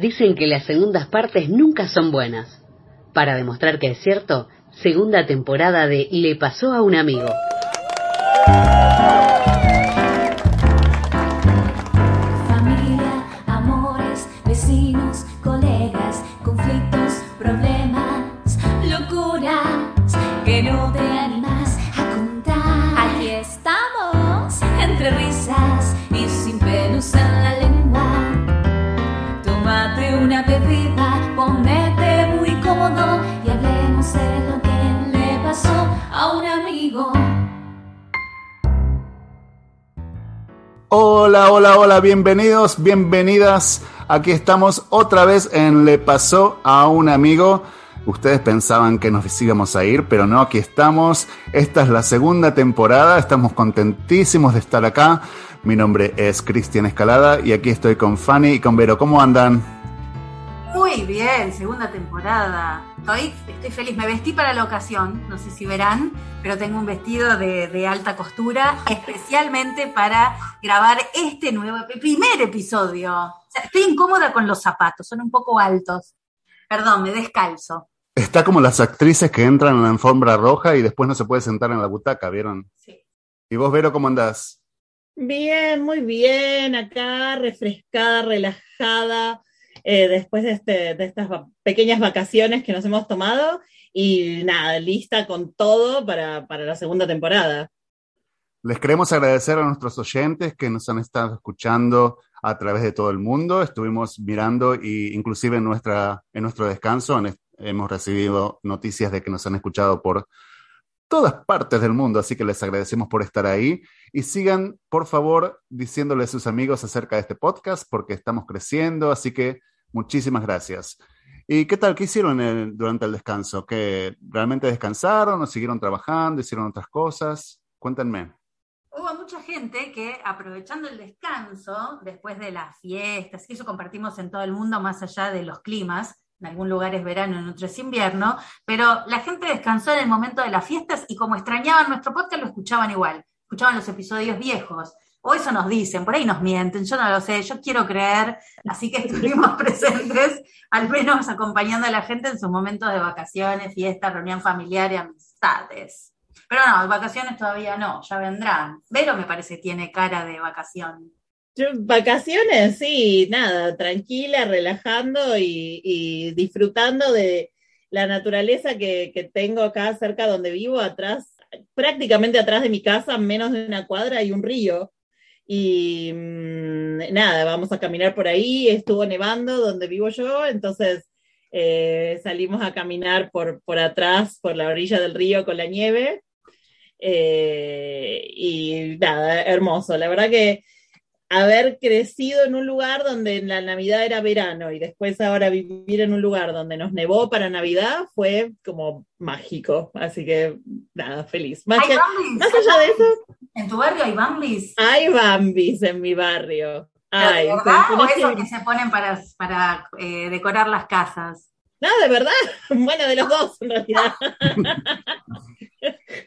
Dicen que las segundas partes nunca son buenas. Para demostrar que es cierto, segunda temporada de Le pasó a un amigo. Hola, hola, hola, bienvenidos, bienvenidas. Aquí estamos otra vez en Le pasó a un amigo. Ustedes pensaban que nos íbamos a ir, pero no, aquí estamos. Esta es la segunda temporada, estamos contentísimos de estar acá. Mi nombre es Cristian Escalada y aquí estoy con Fanny y con Vero. ¿Cómo andan? Muy bien, segunda temporada. Estoy, estoy feliz. Me vestí para la ocasión, no sé si verán, pero tengo un vestido de, de alta costura, especialmente para grabar este nuevo, primer episodio. O sea, estoy incómoda con los zapatos, son un poco altos. Perdón, me descalzo. Está como las actrices que entran en la alfombra roja y después no se puede sentar en la butaca, ¿vieron? Sí. ¿Y vos, Vero, cómo andás? Bien, muy bien, acá refrescada, relajada, eh, después de, este, de estas va- pequeñas vacaciones que nos hemos tomado y nada, lista con todo para, para la segunda temporada. Les queremos agradecer a nuestros oyentes que nos han estado escuchando a través de todo el mundo. Estuvimos mirando y inclusive en, nuestra, en nuestro descanso en- hemos recibido noticias de que nos han escuchado por todas partes del mundo, así que les agradecemos por estar ahí y sigan, por favor, diciéndole a sus amigos acerca de este podcast porque estamos creciendo, así que muchísimas gracias. ¿Y qué tal? ¿Qué hicieron el- durante el descanso? ¿Que realmente descansaron o siguieron trabajando, hicieron otras cosas? Cuéntenme. Hubo mucha gente que aprovechando el descanso, después de las fiestas, que eso compartimos en todo el mundo, más allá de los climas, en algún lugar es verano, en otro es invierno, pero la gente descansó en el momento de las fiestas y como extrañaban nuestro podcast, lo escuchaban igual, escuchaban los episodios viejos. O eso nos dicen, por ahí nos mienten, yo no lo sé, yo quiero creer, así que estuvimos presentes, al menos acompañando a la gente en sus momentos de vacaciones, fiestas, reunión familiar y amistades. Pero no, vacaciones todavía no, ya vendrán. Vero me parece que tiene cara de vacación. Yo, vacaciones, sí, nada, tranquila, relajando y, y disfrutando de la naturaleza que, que tengo acá cerca donde vivo, atrás, prácticamente atrás de mi casa, menos de una cuadra, hay un río. Y mm, nada, vamos a caminar por ahí, estuvo nevando donde vivo yo, entonces eh, salimos a caminar por, por atrás, por la orilla del río con la nieve. Eh, y nada, hermoso. La verdad que haber crecido en un lugar donde en la Navidad era verano y después ahora vivir en un lugar donde nos nevó para Navidad fue como mágico. Así que nada, feliz. Más, ¿Hay que- Bambis? más allá de eso, ¿En tu barrio hay Bambis? hay Bambis en mi barrio. Ay, ¿De verdad? ¿O es esos que- que se ponen para, para eh, decorar las casas? No, de verdad. Bueno, de los dos, en realidad.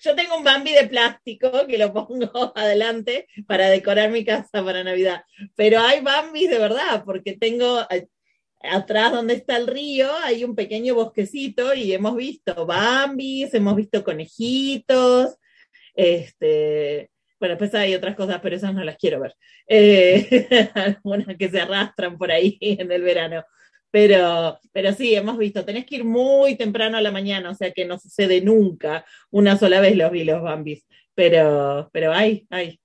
Yo tengo un Bambi de plástico que lo pongo adelante para decorar mi casa para Navidad. Pero hay Bambis de verdad, porque tengo eh, atrás donde está el río, hay un pequeño bosquecito y hemos visto Bambis, hemos visto conejitos, este. Bueno, después hay otras cosas, pero esas no las quiero ver. Eh, algunas que se arrastran por ahí en el verano. Pero, pero sí, hemos visto, tenés que ir muy temprano a la mañana, o sea que no sucede nunca. Una sola vez los vi los Bambis. Pero, pero hay, hay.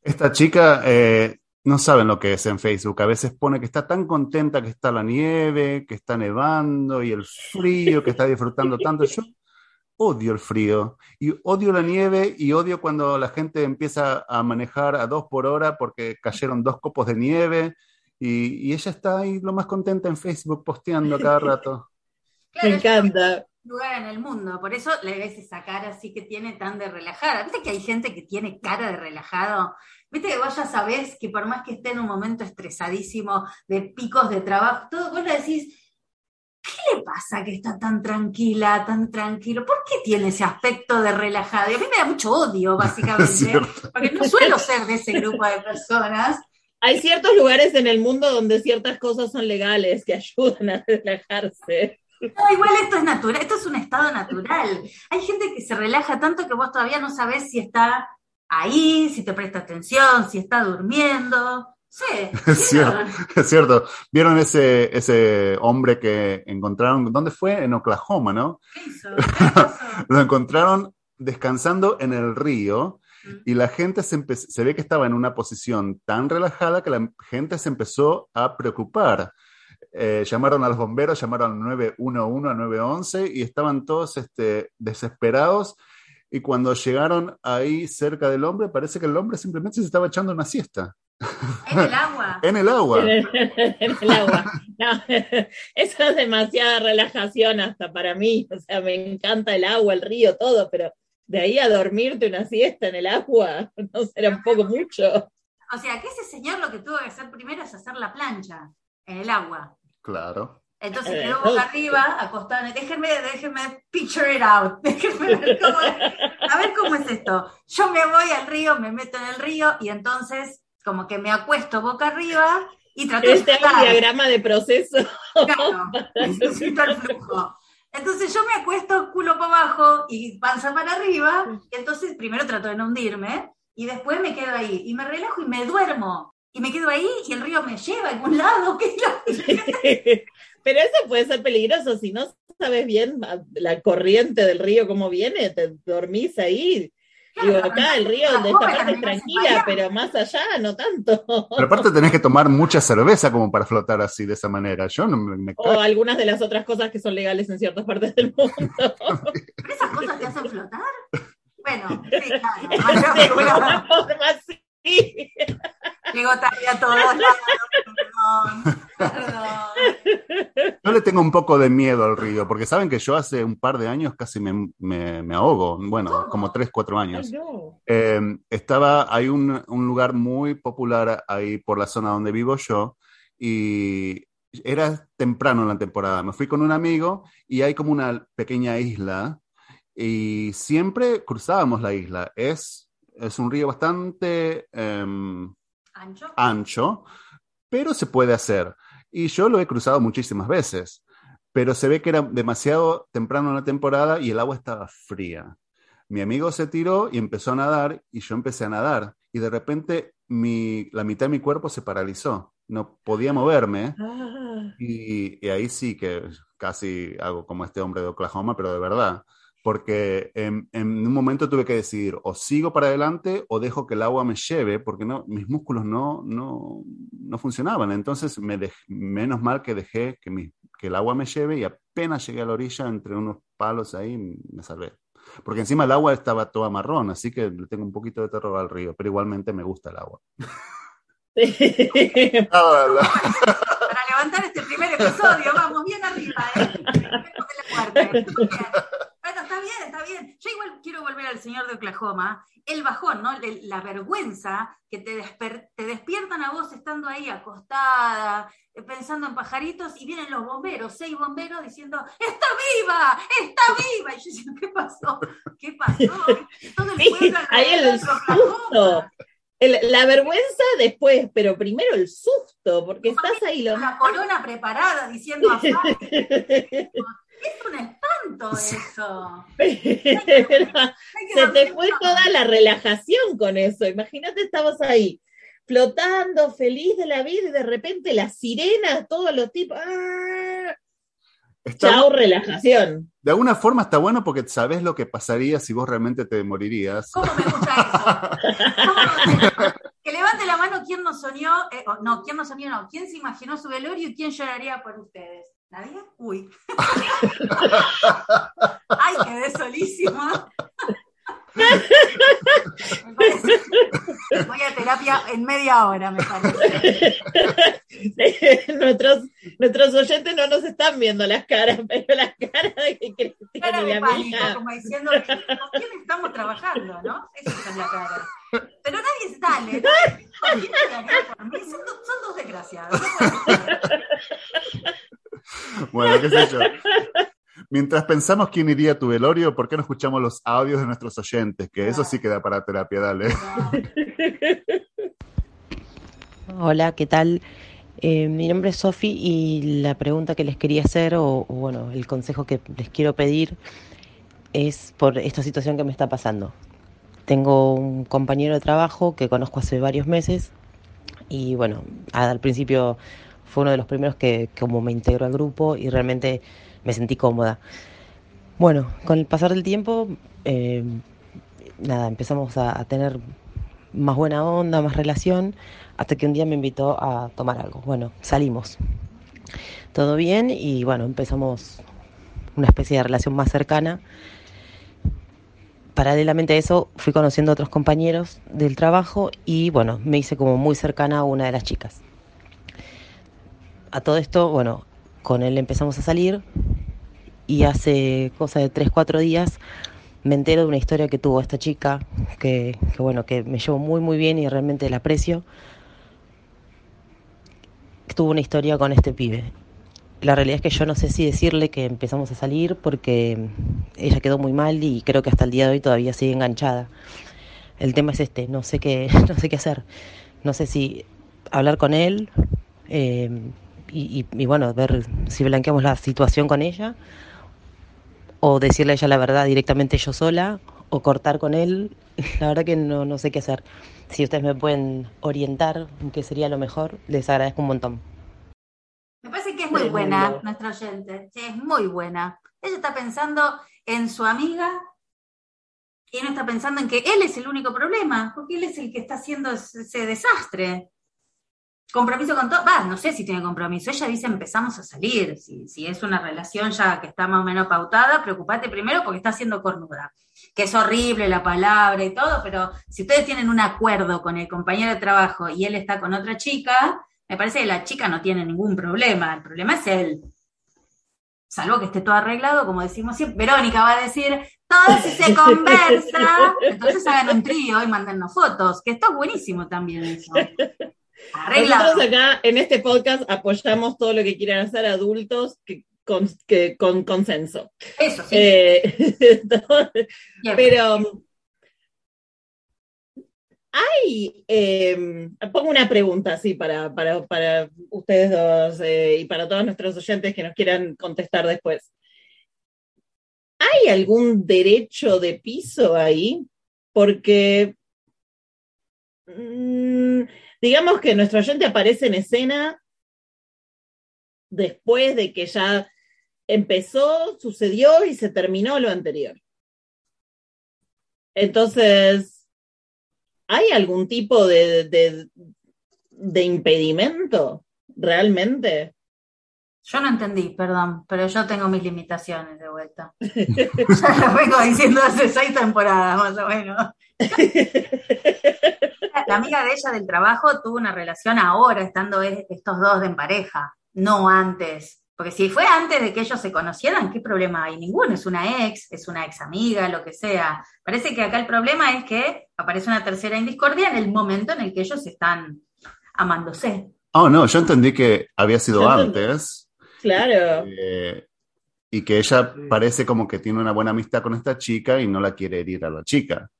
Esta chica eh, no saben lo que es en Facebook. A veces pone que está tan contenta que está la nieve, que está nevando y el frío, que está disfrutando tanto. Yo odio el frío y odio la nieve y odio cuando la gente empieza a manejar a dos por hora porque cayeron dos copos de nieve y, y ella está ahí lo más contenta en Facebook posteando cada rato. Claro, Me encanta. lugar en el mundo, por eso le ves esa cara así que tiene tan de relajada. ¿Viste que hay gente que tiene cara de relajado? ¿Viste que vos ya sabés que por más que esté en un momento estresadísimo de picos de trabajo, todo, vos le decís, ¿qué le pasa que está tan tranquila, tan tranquilo? ¿Por qué tiene ese aspecto de relajado? Y a mí me da mucho odio, básicamente, porque no suelo ser de ese grupo de personas. Hay ciertos lugares en el mundo donde ciertas cosas son legales que ayudan a relajarse. No, igual esto es natural, esto es un estado natural. Hay gente que se relaja tanto que vos todavía no sabés si está ahí, si te presta atención, si está durmiendo. Sí, Es cierto, es cierto. ¿Vieron ese, ese hombre que encontraron? ¿Dónde fue? En Oklahoma, ¿no? ¿Qué hizo? ¿Qué pasó? Lo encontraron descansando en el río y la gente se, ve que estaba en una posición tan relajada que la gente se empezó a preocupar. Eh, llamaron a los bomberos, llamaron al 911, al 911 y estaban todos este, desesperados. Y cuando llegaron ahí cerca del hombre, parece que el hombre simplemente se estaba echando una siesta En el agua. en el agua. en el, en el agua. No, eso es demasiada relajación hasta para mí. O sea, me encanta el agua, el río, todo, pero de ahí a dormirte una siesta en el agua, no será un poco mucho. O sea, que ese señor lo que tuvo que hacer primero es hacer la plancha en el agua. Claro. Entonces Eh, quedó no. boca arriba, acostado. en- Déjenme, déjenme picture it out. Déjenme ver cómo, a ver cómo es esto. Yo me voy al río, me meto en el río y entonces como que me acuesto boca arriba y trato de Este es un flotar. diagrama de proceso. Claro, necesito el flujo. Entonces yo me acuesto culo para abajo y panza para arriba, y entonces primero trato de no hundirme y después me quedo ahí y me relajo y me duermo. Y me quedo ahí y el río me lleva a algún lado. ¿qué lo- Pero eso puede ser peligroso si no sabes bien la corriente del río cómo viene, te dormís ahí. Digo, acá el río de esta parte es tranquila, pero más allá no tanto. Pero aparte tenés que tomar mucha cerveza como para flotar así de esa manera. Yo no me, me O algunas de las otras cosas que son legales en ciertas partes del mundo. ¿Pero esas cosas te hacen flotar? Bueno, sí, claro. De alguna forma sí. Llego tarde a todos lados, perdón, le tengo un poco de miedo al río, porque saben que yo hace un par de años casi me, me- me ahogo, bueno, como tres, cuatro Ay, años. no. Eh, estaba, hay un, un lugar muy popular ahí por la zona donde vivo yo, y era temprano en la temporada. Me fui con un amigo y hay como una pequeña isla, y siempre cruzábamos la isla. Es, es un río bastante... em, ¿Ancho? ancho, pero se puede hacer. Y yo lo he cruzado muchísimas veces, pero se ve que era demasiado temprano en la temporada y el agua estaba fría. Mi amigo se tiró y empezó a nadar y yo empecé a nadar y de repente mi, la mitad de mi cuerpo se paralizó, no podía moverme Ah, y, y ahí sí que casi hago como este hombre de Oklahoma, pero de verdad. Porque en, en un momento tuve que decidir, o sigo para adelante o dejo que el agua me lleve, porque no, mis músculos no, no, no funcionaban. Entonces, me dej- menos mal que dejé que, mi- que el agua me lleve y apenas llegué a la orilla, entre unos palos ahí, me salvé. Porque encima el agua estaba toda marrón, así que le tengo un poquito de terror al río, pero igualmente me gusta el agua. sí. Ah, Para levantar este primer episodio, vamos bien arriba, ¿eh? De la. Bien. Está bien. Yo igual quiero volver al señor de Oklahoma. El bajón, ¿no? La vergüenza que te, desper- te despiertan a vos estando ahí acostada, eh, pensando en pajaritos, y vienen los bomberos, seis bomberos diciendo, ¡Está viva! ¡Está viva! Y yo digo, ¿qué pasó? ¿Qué pasó? Todo el Sí, pueblo ahí el susto. El- la vergüenza después, pero primero el susto, porque estás ahí lo la corona preparada diciendo. es un espanto eso. Se te fue toda la relajación con eso. Imagínate, estabas ahí flotando, feliz de la vida, y de repente las sirenas, todos los tipos. ¡ah! Está- Chao, relajación. de alguna forma está bueno porque sabes lo que pasaría si vos realmente te morirías. ¿Cómo me gusta eso? ¿Cómo- que levante la mano quién nos soñó, eh, no, quién nos soñó, no, quién se imaginó su velorio y quién lloraría por ustedes. ¿Nadie? Uy. Ay, quedé solísima. Me parece- Voy a terapia en media hora, me parece. nuestros, nuestros oyentes no nos están viendo las caras, pero las caras de que Cristina Cara de pánico, como diciendo, ¿con quién estamos trabajando, no? Esa es la cara. Pero nadie sale, ¿no? ¿Quién lloraría por mí? Son, son dos desgraciados. no. Bueno, qué sé yo. Mientras pensamos quién iría a tu velorio, ¿por qué no escuchamos los audios de nuestros oyentes? Que eso sí queda para terapia, dale. Hola, ¿qué tal? Eh, mi nombre es Sofi y la pregunta que les quería hacer, o, o bueno, el consejo que les quiero pedir es por esta situación que me está pasando. Tengo un compañero de trabajo que conozco hace varios meses y bueno, al principio fue uno de los primeros que como me integró al grupo y realmente me sentí cómoda. Bueno, con el pasar del tiempo, eh, nada, empezamos a, a tener más buena onda, más relación, hasta que un día me invitó a tomar algo. Bueno, salimos. Todo bien y bueno, empezamos una especie de relación más cercana. Paralelamente a eso, fui conociendo a otros compañeros del trabajo y bueno, me hice como muy cercana a una de las chicas. A todo esto, bueno, con él empezamos a salir y hace cosa de 3, 4 días me entero de una historia que tuvo esta chica, que, bueno, que me llevo muy muy bien y realmente la aprecio. Tuvo una historia con este pibe. La realidad es que yo no sé si decirle que empezamos a salir porque ella quedó muy mal y creo que hasta el día de hoy todavía sigue enganchada. El tema es este, no sé qué, no sé qué hacer. No sé si hablar con él eh, y, y, y bueno, ver si blanqueamos la situación con ella o decirle a ella la verdad directamente yo sola, o cortar con él. La verdad que no, no sé qué hacer. Si ustedes me pueden orientar en qué sería lo mejor, les agradezco un montón. Me parece que es muy buena nuestra oyente, sí, es muy buena. Ella está pensando en su amiga y no está pensando en que él es el único problema, porque él es el que está haciendo ese desastre. Compromiso con todo, va, no sé si tiene compromiso. Ella dice empezamos a salir. Si, si es una relación ya que está más o menos pautada, preocupate primero porque está haciendo cornuda. Que es horrible la palabra y todo, pero si ustedes tienen un acuerdo con el compañero de trabajo y él está con otra chica, me parece que la chica no tiene ningún problema. El problema es él. Salvo que esté todo arreglado, como decimos siempre. Verónica va a decir, todo si se conversa, entonces hagan un trío y mándennos fotos, que esto es buenísimo también eso. Nosotros acá en este podcast apoyamos todo lo que quieran hacer adultos que con, que, con consenso. Eso sí. Eh, pero hay, eh, pongo una pregunta así para, para, para ustedes dos eh, y para todos nuestros oyentes que nos quieran contestar después. ¿Hay algún derecho de piso ahí? Porque mmm, digamos que nuestro oyente aparece en escena después de que ya empezó, sucedió y se terminó lo anterior. Entonces, ¿hay algún tipo de, de, de impedimento realmente? Yo no entendí, perdón, pero yo tengo mis limitaciones de vuelta. ya lo vengo diciendo hace seis temporadas, más o menos. La amiga de ella del trabajo tuvo una relación ahora, estando estos dos en pareja, no antes. Porque si fue antes de que ellos se conocieran, ¿qué problema hay? Ninguno, es una ex, es una ex amiga, lo que sea. Parece que acá el problema es que aparece una tercera en discordia en el momento en el que ellos están amándose. Oh, no, yo entendí que había sido antes. Claro. Eh, y que ella parece como que tiene una buena amistad con esta chica y no la quiere herir a la chica.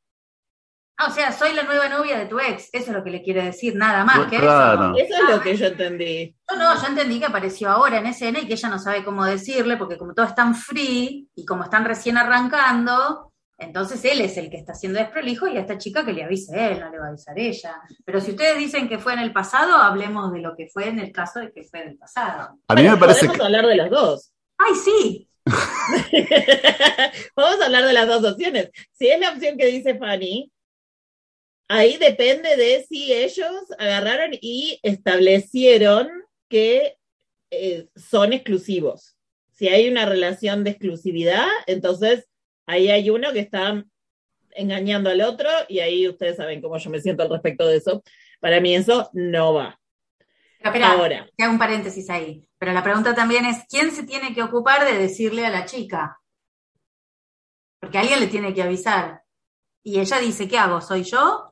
Ah, o sea, soy la nueva novia de tu ex, eso es lo que le quiere decir, nada más que claro. eso. Eso es lo que yo entendí. No, no, yo entendí que apareció ahora en escena y que ella no sabe cómo decirle, porque como todo es tan free y como están recién arrancando, entonces él es el que está haciendo desprolijo y a esta chica que le avise él, no le va a avisar ella. Pero si ustedes dicen que fue en el pasado, hablemos de lo que fue en el caso de que fue en el pasado. A mí me parece podemos que... hablar de las dos. ¡Ay, sí! Vamos a hablar de las dos opciones. Si es la opción que dice Fanny, ahí depende de si ellos agarraron y establecieron que eh, son exclusivos. Si hay una relación de exclusividad, entonces ahí hay uno que está engañando al otro y ahí ustedes saben cómo yo me siento al respecto de eso. Para mí eso no va. Pero espera, Ahora. que hago un paréntesis ahí. Pero la pregunta también es, ¿quién se tiene que ocupar de decirle a la chica? Porque alguien le tiene que avisar. Y ella dice, ¿qué hago? ¿Soy yo?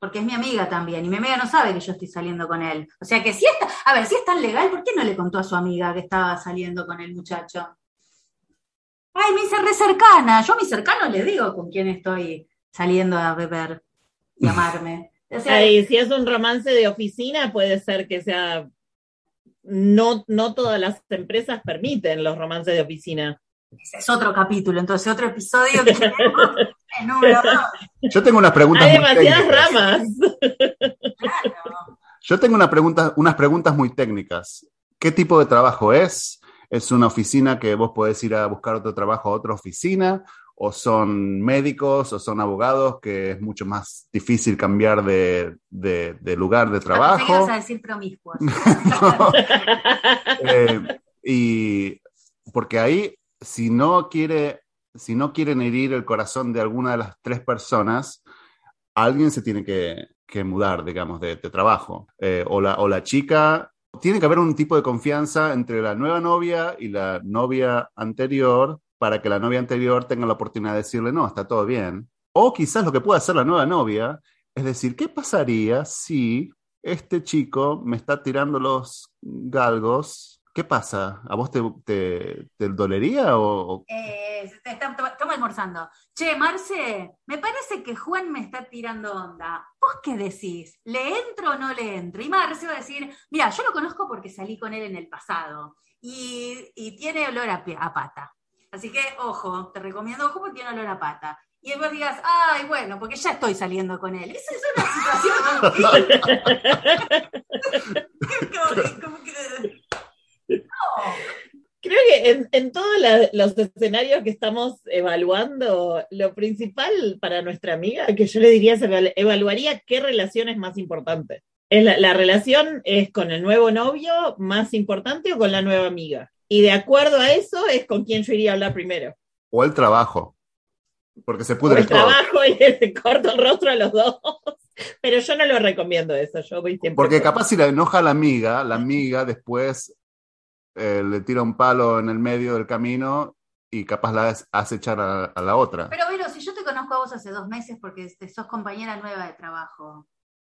Porque es mi amiga también, y mi amiga no sabe que yo estoy saliendo con él. O sea que si está, a ver, si es tan legal, ¿por qué no le contó a su amiga que estaba saliendo con el muchacho? Ay, me hice re cercana. Yo a mis cercanos les digo con quién estoy saliendo a beber y amarme. O sea, Ahí, si es un romance de oficina, puede ser que sea. No, no todas las empresas permiten los romances de oficina. ese es otro capítulo, entonces otro episodio que tenemos Yo tengo unas preguntas Hay muy demasiadas técnicas. ramas. Claro. Yo tengo una pregunta, unas preguntas muy técnicas. ¿Qué tipo de trabajo es? ¿Es una oficina que vos podés ir a buscar otro trabajo a otra oficina? ¿O son médicos o son abogados que es mucho más difícil cambiar de, de- de lugar de trabajo? a decir promiscuos. Eh, y porque ahí, si no quiere, si no quieren herir el corazón de alguna de las tres personas, alguien se tiene que, que mudar, digamos, de, de trabajo. Eh, o, la, o la chica, tiene que haber un tipo de confianza entre la nueva novia y la novia anterior para que la novia anterior tenga la oportunidad de decirle, no, está todo bien. O quizás lo que puede hacer la nueva novia es decir, ¿qué pasaría si este chico me está tirando los galgos? ¿Qué pasa? ¿A vos te, te- te dolería o, Eh, estamos almorzando. Che, Marce, me parece que Juan me está tirando onda. ¿Vos qué decís? ¿Le entro o no le entro? Y Marce va a decir, mira, yo lo conozco porque salí con él en el pasado y, y tiene olor a, pata. Así que, ojo, te recomiendo ojo porque tiene olor a pata. Y después digas, ay, bueno, porque ya estoy saliendo con él. Esa es una situación. Como como que-. Creo que en, en todos la- los escenarios que estamos evaluando, lo principal para nuestra amiga, que yo le diría, evaluaría qué relación es más importante. ¿Es la, la relación es con el nuevo novio más importante o con la nueva amiga? Y de acuerdo a eso es con quién yo iría a hablar primero. o el trabajo? Porque se pudre el todo. trabajo y le corto el rostro a los dos. Pero yo no lo recomiendo eso, yo voy siempre. Porque por- capaz si la enoja a la amiga, la amiga después eh, le tira un palo en el medio del camino y capaz la hace echar a, a la otra. Pero Vero, si yo te conozco a vos hace dos meses porque sos compañera nueva de trabajo,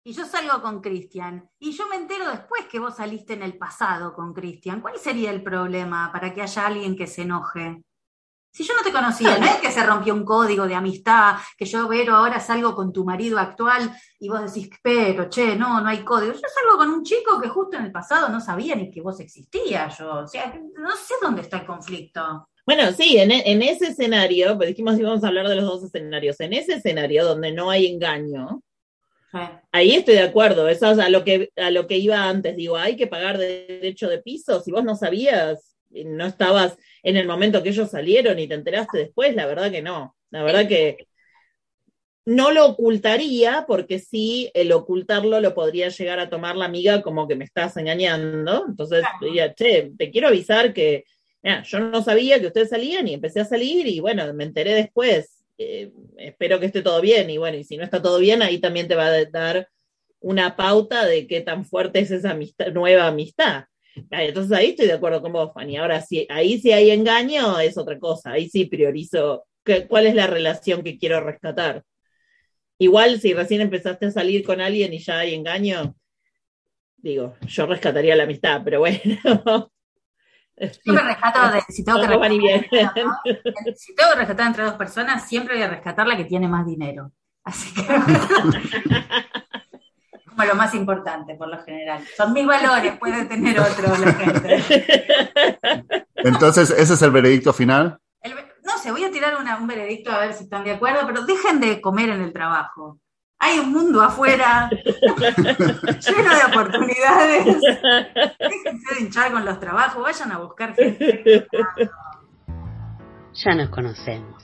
y yo salgo con Cristian, y yo me entero después que vos saliste en el pasado con Cristian, ¿cuál sería el problema para que haya alguien que se enoje? Si yo no te conocía, no es que se rompió un código de amistad, que yo, Vero, ahora salgo con tu marido actual y vos decís, pero, che, no, no hay código. Yo salgo con un chico que justo en el pasado no sabía ni que vos existías yo. O sea, no sé dónde está el conflicto. Bueno, sí, en, e- en ese escenario, pues dijimos que íbamos a hablar de los dos escenarios. En ese escenario donde no hay engaño, ahí estoy de acuerdo. Eso es a lo que, a lo que iba antes. Digo, hay que pagar derecho de piso. Si vos no sabías, no estabas en el momento que ellos salieron y te enteraste después, la verdad que no. La verdad que no lo ocultaría, porque sí, el ocultarlo lo podría llegar a tomar la amiga como que me estás engañando. Entonces, Claro. diría, che, te quiero avisar que Mira, yo no sabía que ustedes salían y empecé a salir y bueno, me enteré después. Eh, espero que esté todo bien y bueno, y si no está todo bien, ahí también te va a dar una pauta de qué tan fuerte es esa amistad, nueva amistad. Entonces ahí estoy de acuerdo con vos, Fanny. Ahora sí, ahí si hay engaño es otra cosa. Ahí sí priorizo qué- cuál es la relación que quiero rescatar. Igual si recién empezaste a salir con alguien y ya hay engaño, digo, yo rescataría la amistad, pero bueno. Siempre rescato de, si tengo que rescatar. ¿no? si tengo que rescatar entre dos personas, siempre voy a rescatar la que tiene más dinero. Así que como lo más importante por lo general. Son mis valores, puede tener otro la gente. Entonces, ¿ese es el veredicto final? El- no sé, voy a tirar una- un veredicto a ver si están de acuerdo, pero dejen de comer en el trabajo. Hay un mundo afuera lleno de oportunidades. Déjense de hinchar con los trabajos, vayan a buscar gente. Ya nos conocemos.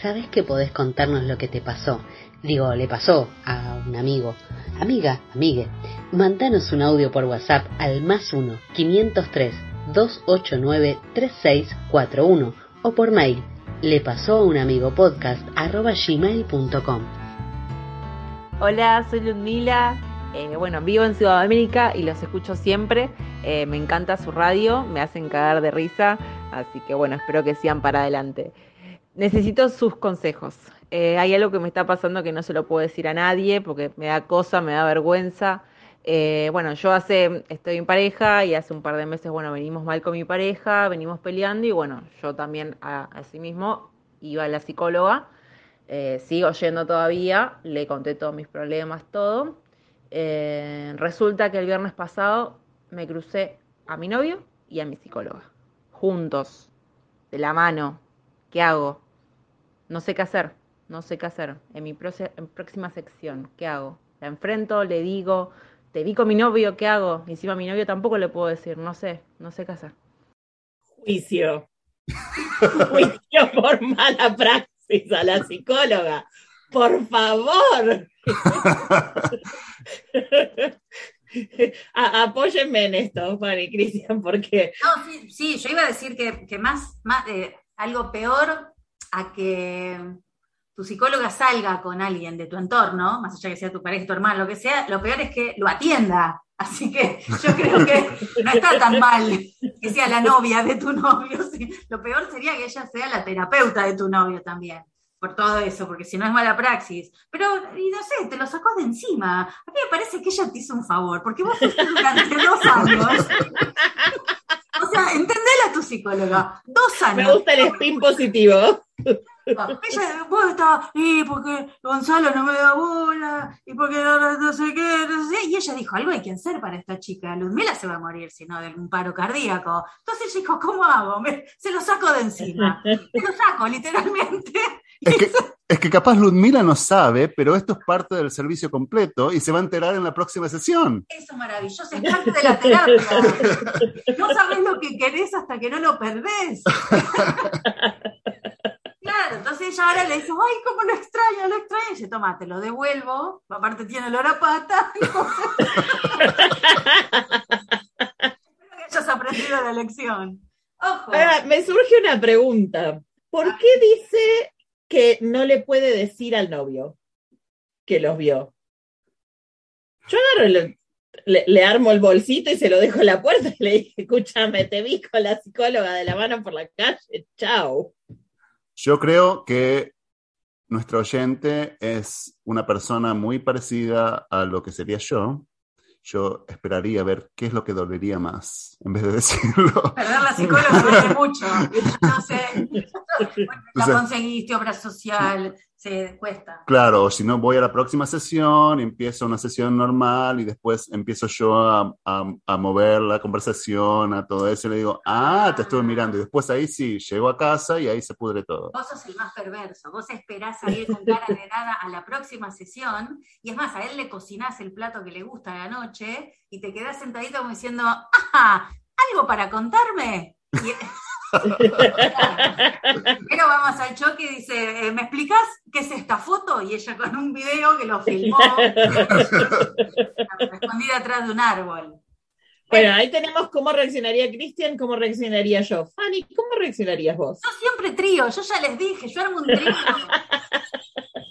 Sabes que podés contarnos lo que te pasó. Digo, le pasó a un amigo. Amiga, amigue. Mandanos un audio por WhatsApp al más 1 503 289 3641 o por mail le pasó a un amigo podcast arroba gmail.com. Hola, soy Ludmila. Eh, bueno, vivo en Sudamérica y los escucho siempre. Eh, me encanta su radio, me hacen cagar de risa. Así que bueno, espero que sigan para adelante. Necesito sus consejos. Eh, hay algo que me está pasando que no se lo puedo decir a nadie porque me da cosa, me da vergüenza. Eh, bueno, yo hace, estoy en pareja y hace un par de meses, bueno, venimos mal con mi pareja, venimos peleando y bueno, yo también a, así mismo iba a la psicóloga, eh, sigo yendo todavía, le conté todos mis problemas, todo. Resulta que el viernes pasado me crucé a mi novio y a mi psicóloga, juntos, de la mano. ¿Qué hago? No sé qué hacer, no sé qué hacer. En mi en próxima sección, ¿qué hago? La enfrento, le digo, te vi con mi novio, ¿qué hago? Y encima a mi novio tampoco le puedo decir, no sé, no sé qué hacer. Juicio. Juicio por mala praxis a la psicóloga. Por favor. A- apóyenme en esto, y Cristian, porque No, sí, sí, yo iba a decir que, que más, más eh, algo peor a que tu psicóloga salga con alguien de tu entorno, más allá que sea tu pareja, tu hermano, lo que sea, lo peor es que lo atienda. Así que yo creo que no está tan mal que sea la novia de tu novio. Lo peor sería que ella sea la terapeuta de tu novio también, por todo eso, porque si no es mala praxis. Pero, y no sé, te lo sacó de encima. A mí me parece que ella te hizo un favor, porque vos fuiste durante dos años. O sea, entendela a tu psicóloga. Dos años. me gusta el spin positivo. Ella, vos estabas, y porque Gonzalo no me da bola, y porque no, no sé qué, no sé, y ella dijo, algo hay que hacer para esta chica, Ludmila se va a morir si no de un paro cardíaco. Entonces ella dijo, ¿cómo hago? Me- se lo saco de encima. Se lo saco, literalmente. Es que, es que capaz Ludmila no sabe, pero esto es parte del servicio completo y se va a enterar en la próxima sesión. Eso es maravilloso, es parte de la terapia. No sabes lo que querés hasta que no lo perdés. Entonces ahora le dice, ay, cómo lo extraño, lo extraño. Y dice, toma, te lo devuelvo, aparte tiene olor a pata. Espero que hayas aprendido la lección. Ojo. Ahora, me surge una pregunta. ¿Por qué dice que no le puede decir al novio que los vio? Yo agarro, le, le- le armo el bolsito y se lo dejo en la puerta y le dije, escúchame, te vi con la psicóloga de la mano por la calle, chao. Yo creo que nuestro oyente es una persona muy parecida a lo que sería yo. Yo esperaría ver qué es lo que dolería más, en vez de decirlo. Perder la psicóloga duele mucho. No sé. La conseguiste, obra social, se cuesta. Claro, o si no, voy a la próxima sesión, empiezo una sesión normal y después empiezo yo a, a- a mover la conversación, a todo eso, y le digo, ah, te estuve mirando. Y después ahí sí, llego a casa y ahí se pudre todo. Vos sos el más perverso, vos esperás salir con cara de nada a la próxima sesión, y es más, a él le cocinás el plato que le gusta a la noche, y te quedás sentadito como diciendo, ¡ah! ¿Algo para contarme? Y- Pero vamos al choque y dice, eh, ¿me explicás qué es esta foto? Y ella con un video que lo filmó, escondida atrás de un árbol. Bueno, ahí tenemos cómo reaccionaría Cristian, cómo reaccionaría yo. Fanny, ¿cómo reaccionarías vos? Yo siempre trío, yo ya les dije, yo armo un trío.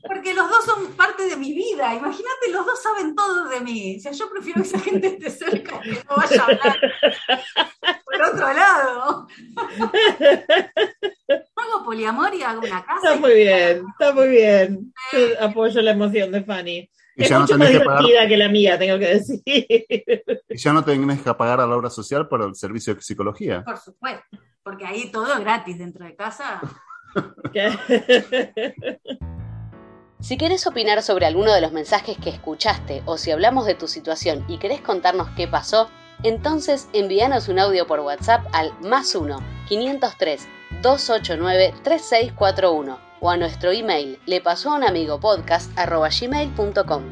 Porque los dos son parte de mi vida. Imagínate, los dos saben todo de mí. O sea, yo prefiero que esa gente esté cerca y que no vaya a hablar. Hago poliamor y hago una casa. Está muy bien, está muy bien. Yo apoyo la emoción de Fanny. Y Es ya no mucho más tenés que pagar, divertida que la mía, tengo que decir. y ya no tenés que pagar a la obra social por el servicio de psicología. Por supuesto. Porque ahí todo es gratis dentro de casa. Si querés opinar sobre alguno de los mensajes que escuchaste o si hablamos de tu situación y querés contarnos qué pasó, entonces envíanos un audio por WhatsApp al más 1 503 289 3641 o a nuestro email le pasó a un amigo podcast gmail.com.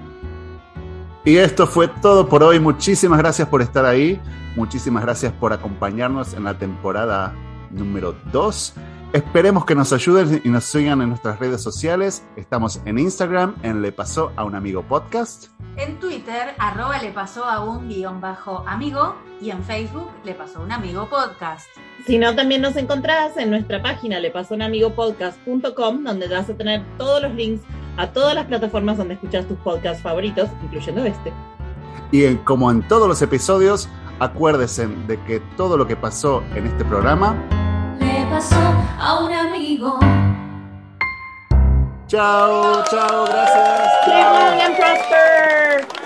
Y esto fue todo por hoy. Muchísimas gracias por estar ahí. Muchísimas gracias por acompañarnos en la temporada número 2. Esperemos que nos ayuden y nos sigan en nuestras redes sociales. Estamos en Instagram, en Le Pasó a un Amigo Podcast. En Twitter, arroba le pasó a un guion bajo amigo y en Facebook le pasó a un amigo podcast. Si no, también nos encontrás en nuestra página lepasonamigopodcast.com, donde vas a tener todos los links a todas las plataformas donde escuchas tus podcasts favoritos, incluyendo este. Y en- como en todos los episodios, acuérdense de que todo lo que pasó en este programa. Pasó a un amigo. Chao, chao, gracias. Chao. and prosper!